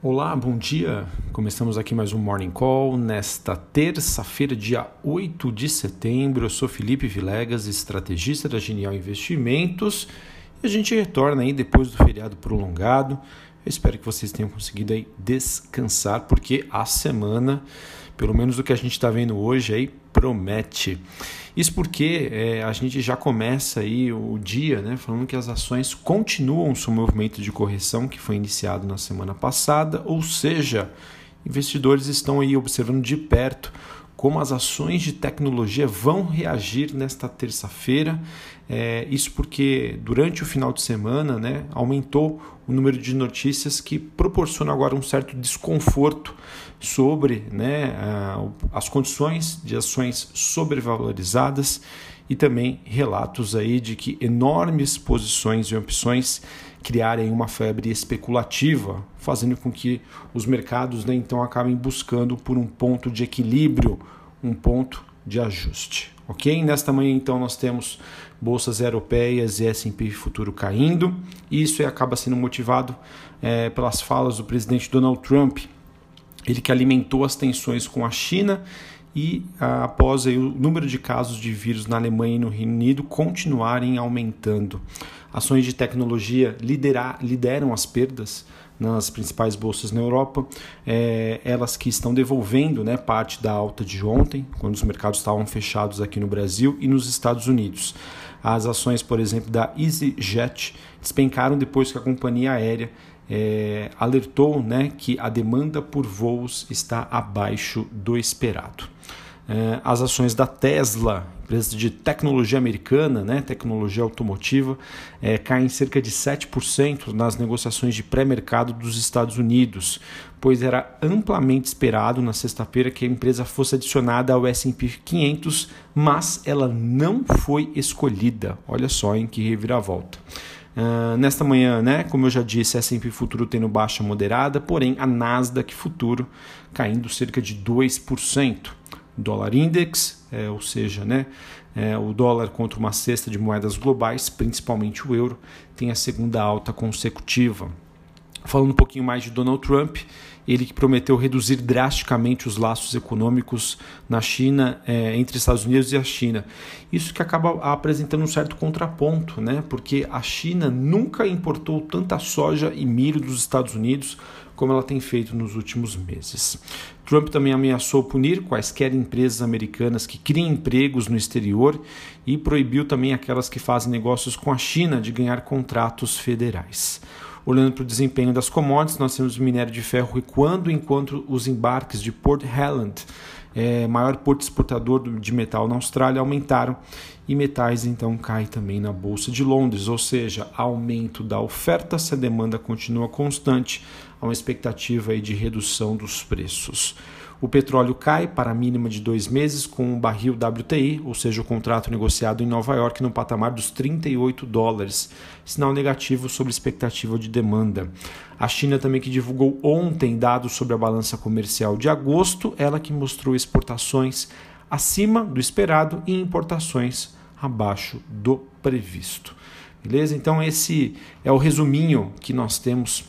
Olá, bom dia. Começamos aqui mais um Morning Call nesta terça-feira, dia 8 de setembro. Eu sou Felipe Vilegas, estrategista da Genial Investimentos. E a gente retorna aí depois do feriado prolongado. Eu espero que vocês tenham conseguido aí descansar, porque a semana, pelo menos do que a gente está vendo hoje aí, promete. Isso porque é, a gente já começa aí o dia né, falando que as ações continuam seu movimento de correção que foi iniciado na semana passada, ou seja, investidores estão aí observando de perto como as ações de tecnologia vão reagir nesta terça-feira. É, isso porque durante o final de semana né, aumentou o número de notícias que proporciona agora um certo desconforto sobre né, as condições de ações sobrevalorizadas e também relatos aí de que enormes posições e opções criarem uma febre especulativa, fazendo com que os mercados né, então acabem buscando por um ponto de equilíbrio, um ponto de ajuste. Ok? Nesta manhã então nós temos bolsas europeias e S&P futuro caindo. E isso acaba sendo motivado é, pelas falas do presidente Donald Trump, ele que alimentou as tensões com a China e após aí, o número de casos de vírus na Alemanha e no Reino Unido continuarem aumentando. Ações de tecnologia liderar, lideram as perdas nas principais bolsas na Europa, é, elas que estão devolvendo né, parte da alta de ontem, quando os mercados estavam fechados aqui no Brasil e nos Estados Unidos. As ações, por exemplo, da EasyJet despencaram depois que a companhia aérea é, alertou né, que a demanda por voos está abaixo do esperado. É, as ações da Tesla, empresa de tecnologia americana, né, tecnologia automotiva, é, caem cerca de 7% nas negociações de pré-mercado dos Estados Unidos, pois era amplamente esperado na sexta-feira que a empresa fosse adicionada ao S&P 500, mas ela não foi escolhida. Olha só em que reviravolta. Uh, nesta manhã, né, como eu já disse, S&P Futuro tendo baixa moderada, porém a Nasdaq Futuro caindo cerca de 2%. Dólar Index, é, ou seja, né, é, o dólar contra uma cesta de moedas globais, principalmente o euro, tem a segunda alta consecutiva. Falando um pouquinho mais de Donald Trump, ele que prometeu reduzir drasticamente os laços econômicos na China, é, entre Estados Unidos e a China. Isso que acaba apresentando um certo contraponto, né? porque a China nunca importou tanta soja e milho dos Estados Unidos como ela tem feito nos últimos meses. Trump também ameaçou punir quaisquer empresas americanas que criem empregos no exterior e proibiu também aquelas que fazem negócios com a China de ganhar contratos federais. Olhando para o desempenho das commodities, nós temos o minério de ferro recuando, enquanto os embarques de Port Helland, é, maior porto exportador de metal na Austrália, aumentaram e metais então cai também na Bolsa de Londres, ou seja, aumento da oferta se a demanda continua constante, há uma expectativa aí de redução dos preços. O petróleo cai para a mínima de dois meses com o barril WTI, ou seja, o contrato negociado em Nova York, no patamar dos 38 dólares, sinal negativo sobre expectativa de demanda. A China também que divulgou ontem dados sobre a balança comercial de agosto, ela que mostrou exportações acima do esperado e importações abaixo do previsto. Beleza? Então esse é o resuminho que nós temos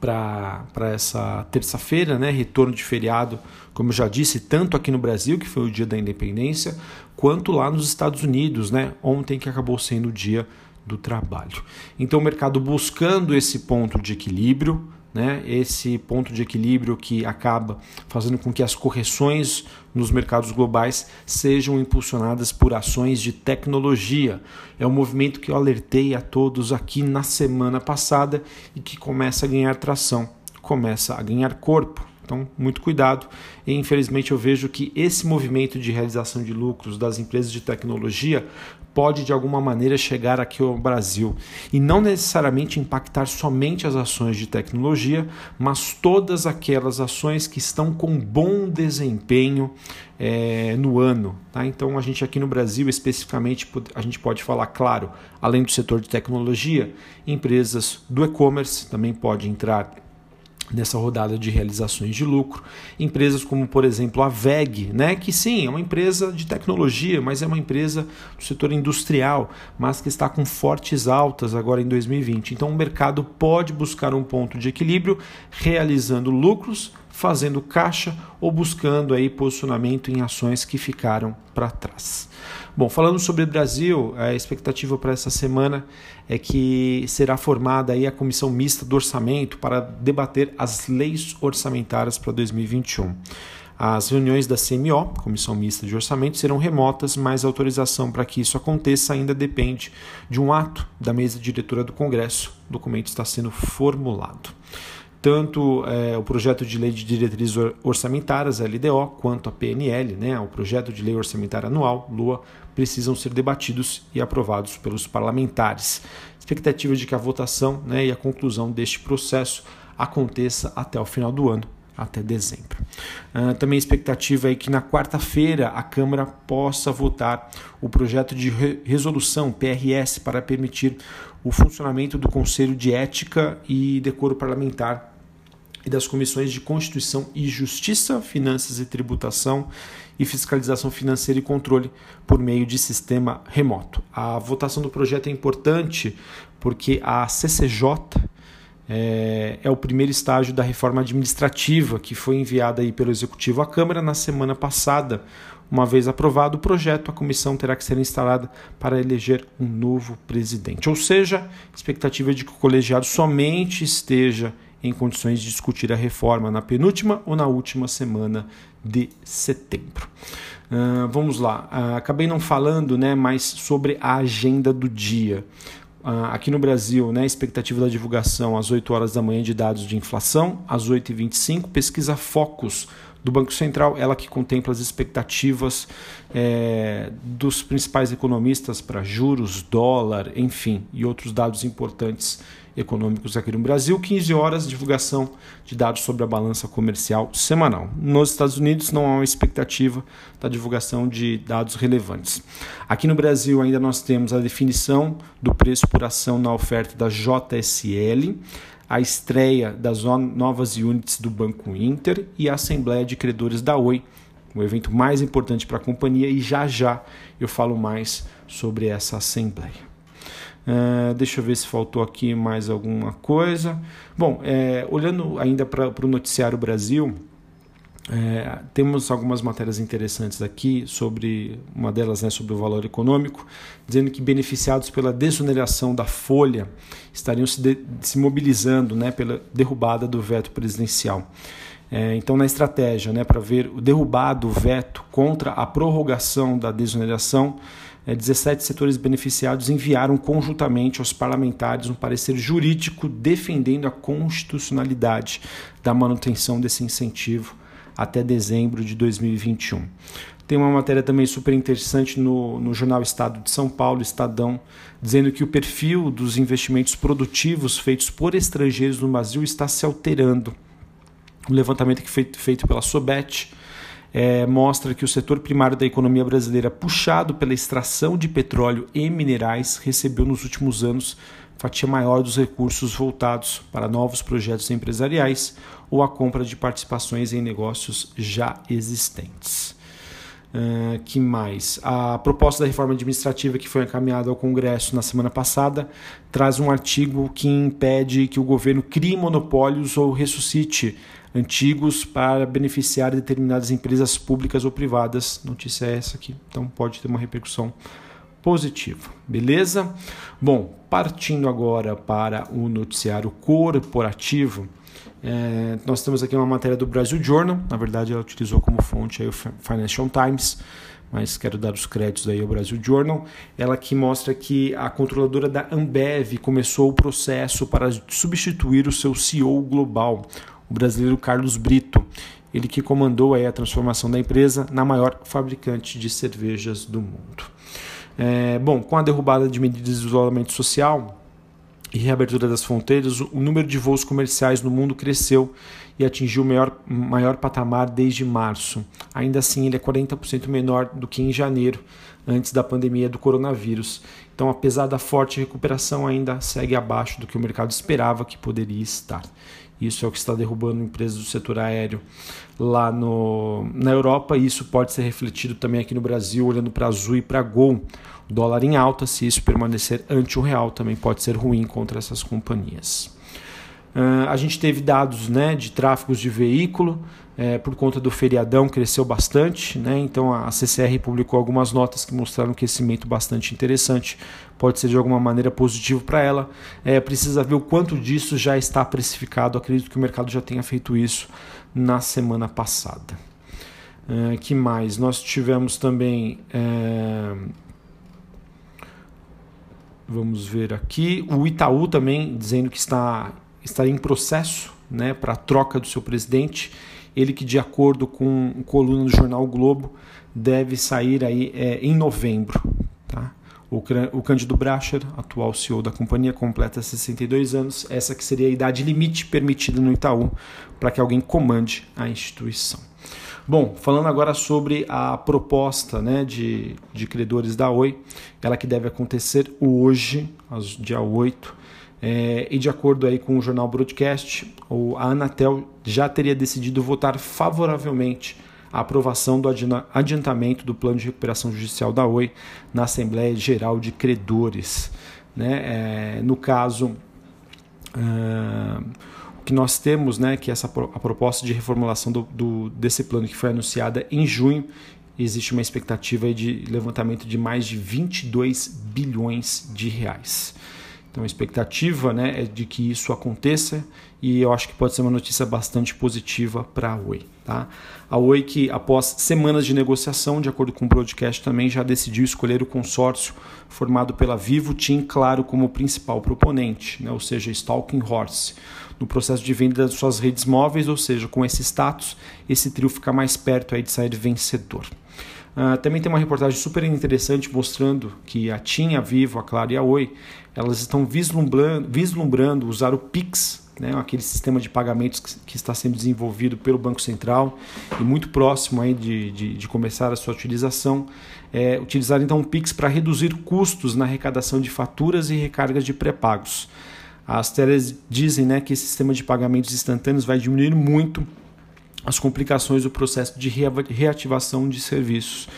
para essa terça-feira, né? retorno de feriado, como eu já disse, tanto aqui no Brasil, que foi o dia da independência, quanto lá nos Estados Unidos, né? ontem que acabou sendo o dia do trabalho. Então, o mercado buscando esse ponto de equilíbrio, né, esse ponto de equilíbrio que acaba fazendo com que as correções nos mercados globais sejam impulsionadas por ações de tecnologia. É um movimento que eu alertei a todos aqui na semana passada e que começa a ganhar tração, começa a ganhar corpo. Então, muito cuidado. E infelizmente eu vejo que esse movimento de realização de lucros das empresas de tecnologia pode de alguma maneira chegar aqui ao Brasil e não necessariamente impactar somente as ações de tecnologia, mas todas aquelas ações que estão com bom desempenho é, no ano. Tá? Então a gente aqui no Brasil especificamente a gente pode falar, claro, além do setor de tecnologia, empresas do e-commerce também pode entrar nessa rodada de realizações de lucro. Empresas como, por exemplo, a VEG, né, que sim, é uma empresa de tecnologia, mas é uma empresa do setor industrial, mas que está com fortes altas agora em 2020. Então o mercado pode buscar um ponto de equilíbrio realizando lucros, fazendo caixa ou buscando aí posicionamento em ações que ficaram para trás. Bom, falando sobre o Brasil, a expectativa para essa semana é que será formada aí a comissão mista do orçamento para debater as leis orçamentárias para 2021. As reuniões da CMO, Comissão Mista de Orçamento, serão remotas, mas a autorização para que isso aconteça ainda depende de um ato da mesa diretora do Congresso. O documento está sendo formulado tanto é, o projeto de lei de diretrizes orçamentárias, LDO, quanto a PNL, né, o projeto de lei orçamentária anual, LUA, precisam ser debatidos e aprovados pelos parlamentares. Expectativa de que a votação né, e a conclusão deste processo aconteça até o final do ano, até dezembro. Uh, também expectativa é que na quarta-feira a Câmara possa votar o projeto de re resolução PRS para permitir o funcionamento do Conselho de Ética e Decoro Parlamentar e das comissões de Constituição e Justiça, Finanças e Tributação e Fiscalização Financeira e Controle por meio de sistema remoto. A votação do projeto é importante porque a CCJ é, é, o primeiro estágio da reforma administrativa que foi enviada aí pelo Executivo à Câmara na semana passada. Uma vez aprovado o projeto, a comissão terá que ser instalada para eleger um novo presidente. Ou seja, expectativa de que o colegiado somente esteja em condições de discutir a reforma na penúltima ou na última semana de setembro. Uh, vamos lá, uh, acabei não falando né, mais sobre a agenda do dia. Uh, aqui no Brasil, né, expectativa da divulgação às 8 horas da manhã de dados de inflação, às 8h25, pesquisa Focus do Banco Central, ela que contempla as expectativas é, dos principais economistas para juros, dólar, enfim, e outros dados importantes econômicos aqui no Brasil. 15 horas, divulgação de dados sobre a balança comercial semanal. Nos Estados Unidos não há uma expectativa da divulgação de dados relevantes. Aqui no Brasil ainda nós temos a definição do preço por ação na oferta da JSL a estreia das novas units do Banco Inter e a Assembleia de Credores da Oi, o evento mais importante para a companhia, e já já eu falo mais sobre essa Assembleia. Uh, deixa eu ver se faltou aqui mais alguma coisa. Bom, é, olhando ainda para o Noticiário Brasil, é, temos algumas matérias interessantes aqui sobre uma delas né, sobre o valor econômico, dizendo que beneficiados pela desoneração da folha estariam se, de, se mobilizando né, pela derrubada do veto presidencial. É, então, na estratégia né, para ver o derrubado veto contra a prorrogação da desoneração, é, 17 setores beneficiados enviaram conjuntamente aos parlamentares um parecer jurídico defendendo a constitucionalidade da manutenção desse incentivo até dezembro de 2021. Tem uma matéria também super interessante no, no jornal Estado de São Paulo, Estadão, dizendo que o perfil dos investimentos produtivos feitos por estrangeiros no Brasil está se alterando. Um levantamento que foi feito pela Sobet é, mostra que o setor primário da economia brasileira, puxado pela extração de petróleo e minerais, recebeu nos últimos anos fatia maior dos recursos voltados para novos projetos empresariais ou a compra de participações em negócios já existentes. Uh, que mais? A proposta da reforma administrativa que foi encaminhada ao Congresso na semana passada traz um artigo que impede que o governo crie monopólios ou ressuscite antigos para beneficiar determinadas empresas públicas ou privadas. Notícia é essa aqui, então pode ter uma repercussão positiva, beleza? Bom, partindo agora para o noticiário corporativo, é, nós temos aqui uma matéria do Brasil Journal, na verdade ela utilizou como fonte aí o Financial Times, mas quero dar os créditos aí ao Brasil Journal, ela que mostra que a controladora da Ambev começou o processo para substituir o seu CEO global, o brasileiro Carlos Brito, ele que comandou aí a transformação da empresa na maior fabricante de cervejas do mundo. É, bom, com a derrubada de medidas de isolamento social e reabertura das fronteiras, o número de voos comerciais no mundo cresceu e atingiu o maior, maior patamar desde março. Ainda assim, ele é 40% menor do que em janeiro, antes da pandemia do coronavírus. Então, apesar da forte recuperação, ainda segue abaixo do que o mercado esperava que poderia estar. Isso é o que está derrubando empresas do setor aéreo lá no, na Europa. E isso pode ser refletido também aqui no Brasil, olhando para Azul e para Gol. O dólar em alta, se isso permanecer ante o real, também pode ser ruim contra essas companhias. Uh, a gente teve dados né, de tráfegos de veículo, é, por conta do feriadão cresceu bastante, né? então a CCR publicou algumas notas que mostraram um crescimento bastante interessante, pode ser de alguma maneira positivo para ela. É, precisa ver o quanto disso já está precificado, acredito que o mercado já tenha feito isso na semana passada. É, que mais? Nós tivemos também. É... Vamos ver aqui. O Itaú também dizendo que está, está em processo né, para a troca do seu presidente ele que, de acordo com coluna do jornal o Globo, deve sair aí é, em novembro. Tá? O, o Cândido Bracher, atual CEO da companhia, completa 62 anos. Essa que seria a idade limite permitida no Itaú para que alguém comande a instituição. Bom, falando agora sobre a proposta né, de, de credores da Oi, ela que deve acontecer hoje, dia 8, é, e de acordo aí com o jornal Broadcast, a Anatel já teria decidido votar favoravelmente a aprovação do adiantamento do plano de recuperação judicial da Oi na Assembleia Geral de Credores. Né? É, no caso, uh, o que nós temos, né, que essa a proposta de reformulação do, do, desse plano que foi anunciada em junho, existe uma expectativa de levantamento de mais de 22 bilhões de reais. Então a expectativa né, é de que isso aconteça e eu acho que pode ser uma notícia bastante positiva para a Oi. Tá? A Oi que após semanas de negociação, de acordo com o broadcast também já decidiu escolher o consórcio formado pela Vivo Team Claro como principal proponente, né, ou seja, Stalking Horse, no processo de venda das suas redes móveis, ou seja, com esse status, esse trio fica mais perto aí de sair vencedor. Uh, também tem uma reportagem super interessante mostrando que a TIM, a Vivo, a Claro e a Oi elas estão vislumbrando, vislumbrando usar o Pix, né, aquele sistema de pagamentos que, que, está sendo desenvolvido pelo Banco Central e muito próximo aí de, de, de começar a sua utilização. É, utilizar então o Pix para reduzir custos na arrecadação de faturas e recargas de pré-pagos. As telas dizem né, que esse sistema de pagamentos instantâneos vai diminuir muito as complicações do processo de reativação de serviços.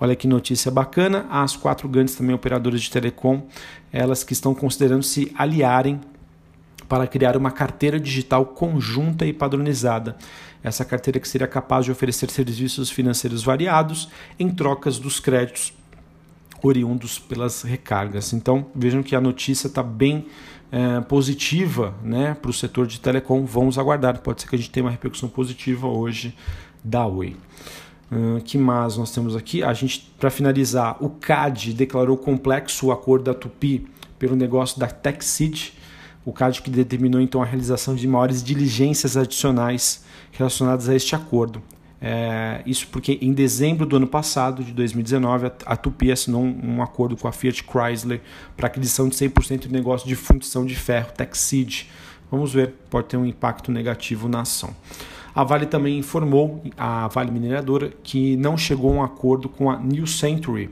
Olha que notícia bacana. As quatro grandes também operadoras de telecom, elas que estão considerando se aliarem para criar uma carteira digital conjunta e padronizada. Essa carteira que seria capaz de oferecer serviços financeiros variados em trocas dos créditos oriundos pelas recargas. Então vejam que a notícia está bem é, positiva né, para o setor de telecom. Vamos aguardar. Pode ser que a gente tenha uma repercussão positiva hoje da Oi. Uh, que mais nós temos aqui? A gente, para finalizar, o CAD declarou complexo o acordo da Tupi pelo negócio da TechSeed. O CAD que determinou então a realização de maiores diligências adicionais relacionadas a este acordo. É, isso porque em dezembro do ano passado, de 2019, a, Tupi assinou um, um, acordo com a Fiat Chrysler para aquisição de 100% do negócio de fundição de ferro, TechSeed. Vamos ver, pode ter um impacto negativo na ação. A Vale também informou, a Vale Mineradora, que não chegou a um acordo com a New Century,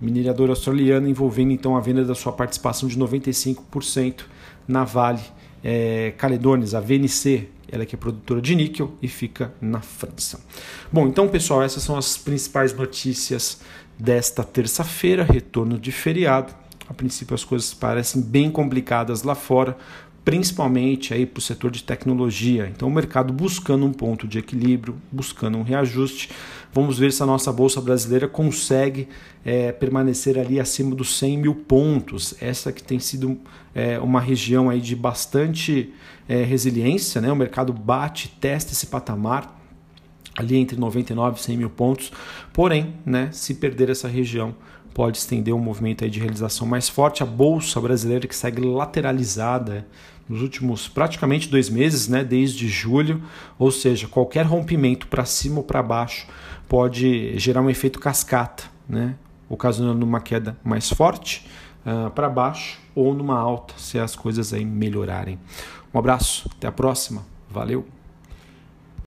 mineradora australiana, envolvendo então a venda da sua participação de 95% na Vale é, Caledones, a VNC, ela que é produtora de níquel e fica na França. Bom, então pessoal, essas são as principais notícias desta terça-feira, retorno de feriado. A princípio as coisas parecem bem complicadas lá fora, principalmente aí para o setor de tecnologia. Então o mercado buscando um ponto de equilíbrio, buscando um reajuste. Vamos ver se a nossa bolsa brasileira consegue é, permanecer ali acima dos 100 mil pontos. Essa que tem sido é, uma região aí de bastante é, resiliência, né? O mercado bate, testa esse patamar ali entre 99 e 100 mil pontos. Porém, né, se perder essa região, pode estender um movimento aí de realização mais forte. A bolsa brasileira que segue lateralizada nos últimos praticamente dois meses, né, desde julho, ou seja, qualquer rompimento para cima ou para baixo pode gerar um efeito cascata, né, ocasionando uma queda mais forte uh, para baixo ou numa alta, se as coisas aí melhorarem. Um abraço, até a próxima, valeu!